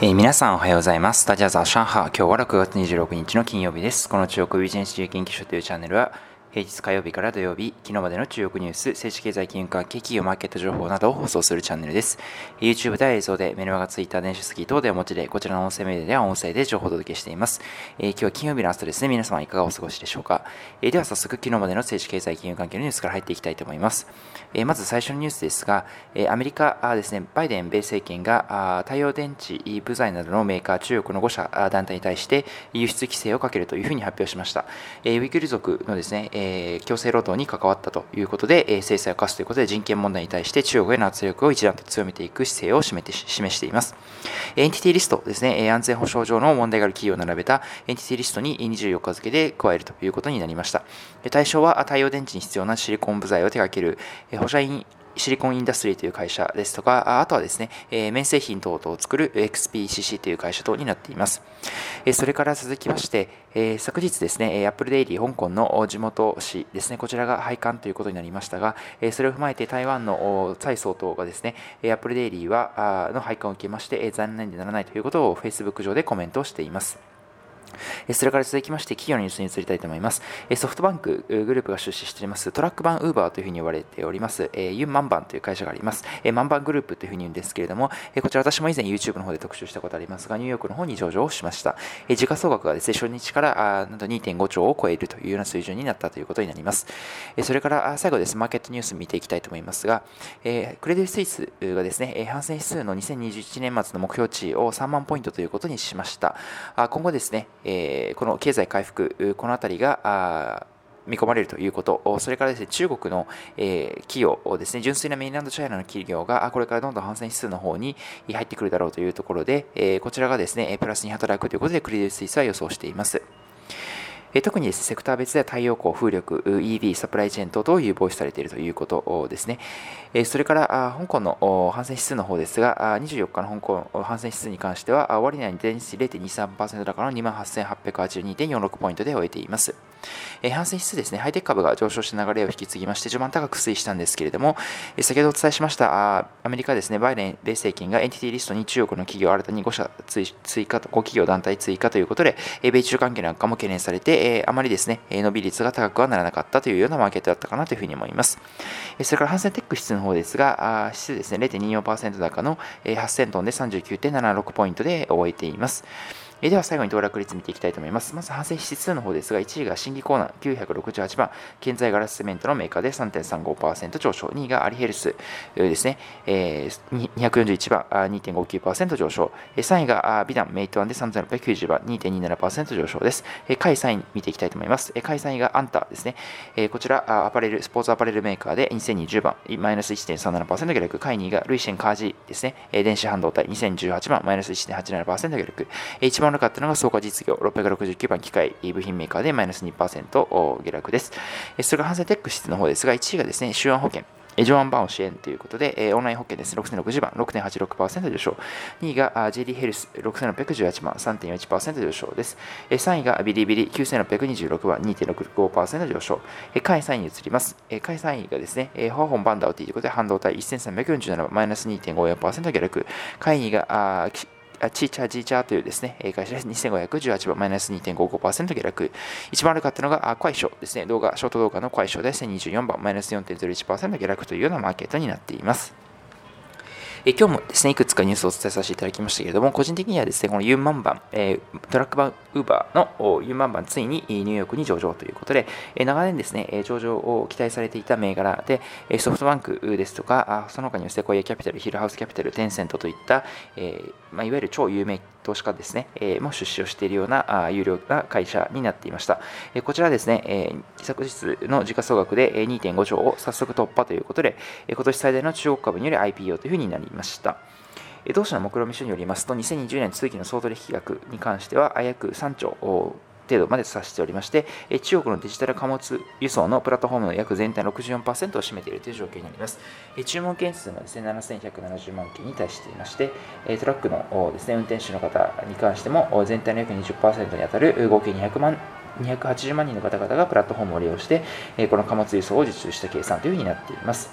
えー、皆さんおはようございます。スタジアザー上海。今日は6月26日の金曜日です。この中国ビジネス自由研究所というチャンネルは、平日火曜日から土曜日、昨日までの中国ニュース、政治経済金融関係企業マーケット情報などを放送するチャンネルです。YouTube では映像で、メルマガ、Twitter、電子スキー等でお持ちで、こちらの音声メディアでは音声で情報をお届けしています。えー、今日は金曜日の朝ですね。皆様いかがお過ごしでしょうか。えー、では早速、昨日までの政治経済金融関係のニュースから入っていきたいと思います。えー、まず最初のニュースですが、えアメリカあですね、バイデン米政権があ太陽電池部材などのメーカー、中国の5社団体に対して輸出規制をかけるというふうに発表しました。えウィグル族のですね、え強制労働に関わったということで、え制裁を科すということで人権問題に対して中国への圧力を一段と強めていく姿勢を示しています。エンティティリストですね、安全保障上の問題がある企業を並べたエンティティリストに24日付で加えるということになりました。対象は太陽電池に必要なシリコン部材を手掛ける保射印シリコンインダストリーという会社ですとか、あとはですね、え綿製品等々を作る XPCC という会社等になっています。えそれから続きまして、え昨日ですね、アップルデイリー香港の地元紙ですね、こちらが廃刊ということになりましたが、えそれを踏まえて台湾の蔡総統がですね、アップルデイリーはの廃刊を受けまして、残念でならないということを Facebook 上でコメントをしています。それから続きまして企業のニュースに移りたいと思います。ソフトバンクグループが出資していますトラック版ウーバーというふうに呼ばれております、ユンマンバンという会社があります。マンバングループというふうに言うんですけれども、こちら私も以前 YouTube の方で特集したことありますが、ニューヨークの方に上場をしました。時価総額がですね、初日からなんと2.5兆を超えるというような水準になったということになります。それから最後です、マーケットニュース見ていきたいと思いますが、クレディ・スイスがですね、反戦指数の2021年末の目標値を3万ポイントということにしました。今後ですね、この経済回復、この辺りが見込まれるということ、それからですね、中国の、え企業ですね、純粋なメインランドチャイナの企業が、これからどんどん反戦指数の方に入ってくるだろうというところで、えこちらがですね、プラスに働くということで、クリディ・スイスは予想しています。え特にです、ね、セクター別では太陽光、風力、EV、サプライチェーン等々有望視されているということですね。えそれから香港の反戦指数の方ですが、24日の香港反戦指数に関しては、終値に前日0.23%高の28,882.46ポイントで終えています。え反戦指数ですね、ハイテク株が上昇した流れを引き継ぎまして、序盤高く推移したんですけれども、え先ほどお伝えしましたアメリカですね、バイデン米政権がエンティティリストに中国の企業新たに5社追加、5企業団体追加ということで、米中関係の悪化も懸念されて、えあまりですね、伸び率が高くはならなかったというようなマーケットだったかなというふうに思います。それから、ハンセンテック指数の方ですが、指数ですね、0.24%高の8000トンで39.76ポイントで終えています。えでは最後に騰落率見ていきたいと思います。まず反省指数の方ですが、1位が新規コーナー968番、建材ガラスセメントのメーカーで3.35%上昇、2位がアリヘルスですね、えー、241番、2.59%上昇、3位がビダン、メイトワンで3690番、2.27%上昇です。下位3位見ていきたいと思います。下位3位がアンタですね、こちらアパレル、スポーツアパレルメーカーで2020番、マイナス1.37%下落、下位2位がルイシェンカージですね、電子半導体2018番、マイナス1.87%下落、一番悪かったのが総価実業669番機械部品メーカーでマイナス2%下落です。それからハンセンテック室の方ですが、1位がですね、周安保険。ジョアン・バウン支援ということで、オンライン保険です。6060番、6.86%上昇。2位が JD ヘルス、6618番、3.41%上昇です。3位がビリビリ、9626番、2.65%上昇。下位3位に移ります。下位3位がですね、ホアホン・バンダウということで、半導体1347番、マイナス2.54%下落。下位2位がチーチャージーチャーというですね、会社です。2518番、マイナス2.55%下落。一番悪かったのが、クワイショですね。動画、ショート動画のクワイショで24番、マイナス4.01%下落というようなマーケットになっています。え今日もですね、いくつかニュースをお伝えさせていただきましたけれども、個人的にはですね、このユンマンバン、え、トラック版ウーバーのユンマンバン、ついにニューヨークに上場ということで、え長年ですね、上場を期待されていた銘柄で、ソフトバンクですとか、その他にセコイアキャピタル、ヒルハウスキャピタル、テンセントといった、えまあ、いわゆる超有名投資家ですね、えー、も出資をしているようなあ有料な会社になっていました。えー、こちらですね、えー、昨日の時価総額で2.5兆を早速突破ということで、えー、今年最大の中国株による IPO というふうになりました。同社の目論見書によりますと、2020年通期の総取引額に関しては、約3兆程度まで指しておりまして、中国のデジタル貨物輸送のプラットフォームの約全体の64%を占めているという状況になります。注文件数もですね、7170万件に対していまして、トラックのですね、運転手の方に関しても全体の約20%に当たる合計200万280万人の方々がプラットフォームを利用して、この貨物輸送を受注した計算というふうになっています。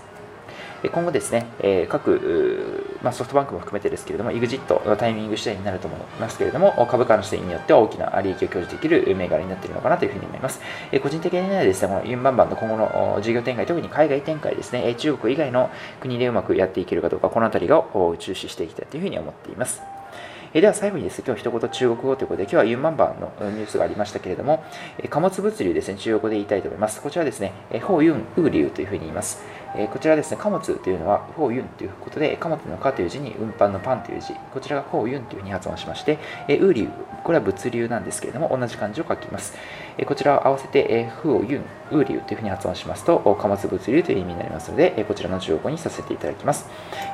今後ですね、え各、まあ、ソフトバンクも含めてですけれども、EXIT のタイミング次第になると思いますけれども、株価の視点によっては大きな利益を享受できる銘柄になっているのかなというふうに思います。え個人的にはですね、このユンバンバンの今後の事業展開、特に海外展開ですね、中国以外の国でうまくやっていけるかどうか、このあたりを注視していきたいというふうに思っています。えでは最後にですね、今日一言中国語ということで、今日はユンマンバンのニュースがありましたけれども、貨物物流ですね、中国語で言いたいと思います。こちらですね、ホーユン、ウーリュウというふうに言います。えこちらですね、貨物というのは、ホーユンということで、貨物の貨という字に運搬のパンという字、こちらがホーユンというふうに発音しまして、えウーリュウ、これは物流なんですけれども、同じ漢字を書きます。えこちらを合わせて、えフーユン、ウーリュウというふうに発音しますと、貨物物流という意味になりますので、えこちらの中国語にさせていただきます。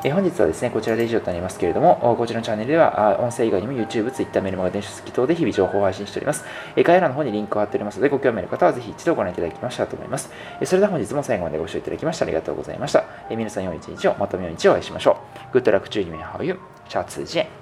え本日はですね、こちらで以上となりますけれども、こちらのチャンネルでは、音声以外にも YouTube、Twitter、メルマガ、電子書籍等で日々情報を配信しております。え概要欄の方にリンクを貼っておりますので、ご興味ある方はぜひ一度ご覧いただきましたと思います。えそれでは本日も最後までご視聴いただきましてありがとうとうございました。え皆さん良い一日をまとめ良い一日をお会いしましょう。グッドラック注意面ハウユ下次见。